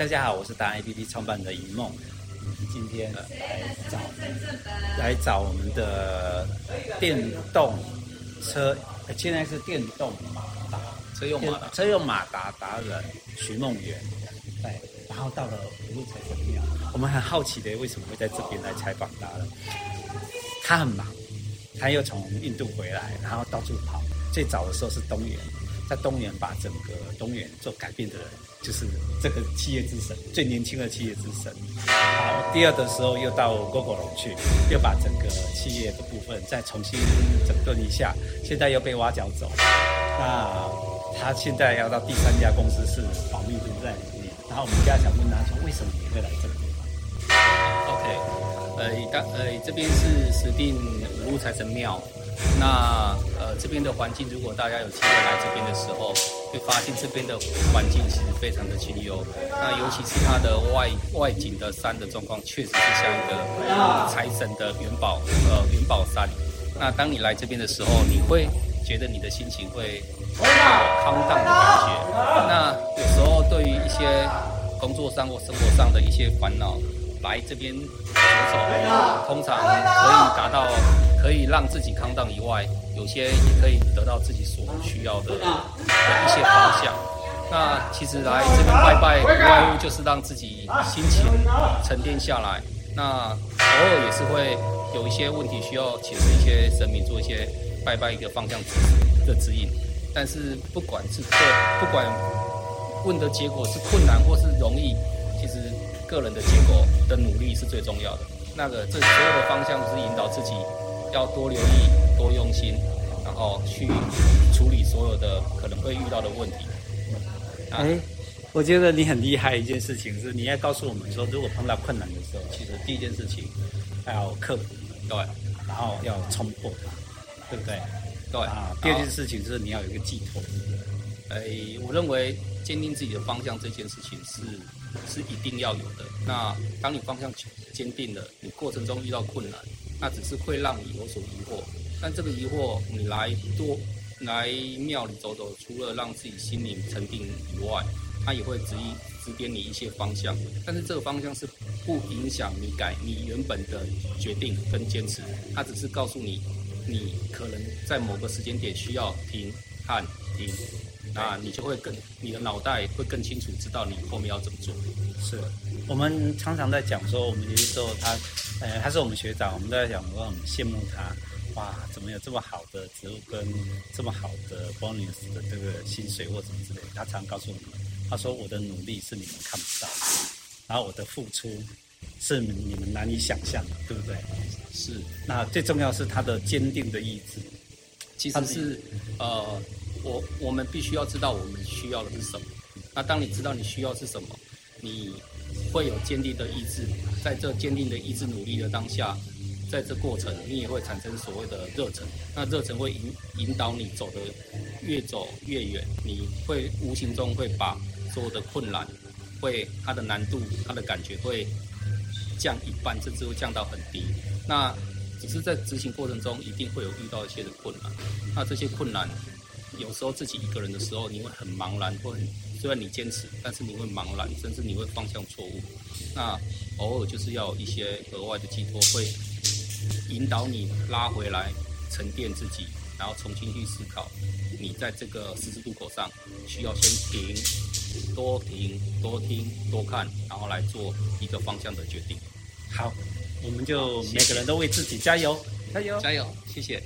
大家好，我是达人 APP 创办人的尹梦。今天来找来找我们的电动车，现在是电动马达车用马达车用马达达人徐梦圆。对，然后到了五路财神庙，我们很好奇的为什么会在这边来采访他了？他很忙，他又从印度回来，然后到处跑。最早的时候是东元，在东元把整个东元做改变的人。就是这个企业之神，最年轻的企业之神。好，第二的时候又到 Gogoro 去，又把整个企业的部分再重新整顿一下。现在又被挖角走，那他现在要到第三家公司是保密都在里面。然后我们现在想问他说，为什么你会来这个地方？OK，呃，当呃这边是石碇五路财神庙。那呃这边的环境，如果大家有机会来这边的时候，会发现这边的环境其实非常的清幽。那尤其是它的外外景的山的状况，确实是像一个财神的元宝呃元宝山。那当你来这边的时候，你会觉得你的心情会康荡的感觉。那有时候对于一些工作上或生活上的一些烦恼，来这边走走，通常可以达到。可以让自己康荡以外，有些也可以得到自己所需要的的一些方向。那其实来这边拜拜，无外乎就是让自己心情沉淀下来。那偶尔也是会有一些问题需要请一些神明，做一些拜拜一个方向的指引。但是不管是对，不管问的结果是困难或是容易，其实个人的结果的努力是最重要的。那个这所有的方向都是引导自己。要多留意，多用心，然后去处理所有的可能会遇到的问题。哎、欸，我觉得你很厉害一件事情是，你要告诉我们说，如果碰到困难的时候，其实第一件事情要克服，对，然后要冲破它，对不对？对啊。第二件事情是你要有一个寄托。哎，我认为坚定自己的方向这件事情是是一定要有的。那当你方向坚定了，你过程中遇到困难。那只是会让你有所疑惑，但这个疑惑你来多来庙里走走，除了让自己心灵沉定以外，它也会指引指点你一些方向。但是这个方向是不影响你改你原本的决定跟坚持，它只是告诉你，你可能在某个时间点需要停、看、停，那你就会更你的脑袋会更清楚知道你后面要怎么做。是我们常常在讲说，我们有些时候他。呃，他是我们学长，我们都在讲说，很羡慕他，哇，怎么有这么好的职务跟这么好的 bonus 的这个薪水或什么之类的？他常告诉我们，他说我的努力是你们看不到的，然后我的付出是你们难以想象的，对不对？是。那最重要是他的坚定的意志。其实是，呃，我我们必须要知道我们需要的是什么。那当你知道你需要是什么，你。会有坚定的意志，在这坚定的意志努力的当下，在这过程你也会产生所谓的热忱，那热忱会引引导你走的越走越远，你会无形中会把所有的困难，会它的难度、它的感觉会降一半，甚至会降到很低。那只是在执行过程中一定会有遇到一些的困难，那这些困难。有时候自己一个人的时候，你会很茫然，或很虽然你坚持，但是你会茫然，甚至你会方向错误。那偶尔就是要一些额外的寄托，会引导你拉回来，沉淀自己，然后重新去思考。你在这个十字路口上，需要先停，多停，多听，多看，然后来做一个方向的决定。好，我们就每个人都为自己加油，加油，加油，谢谢。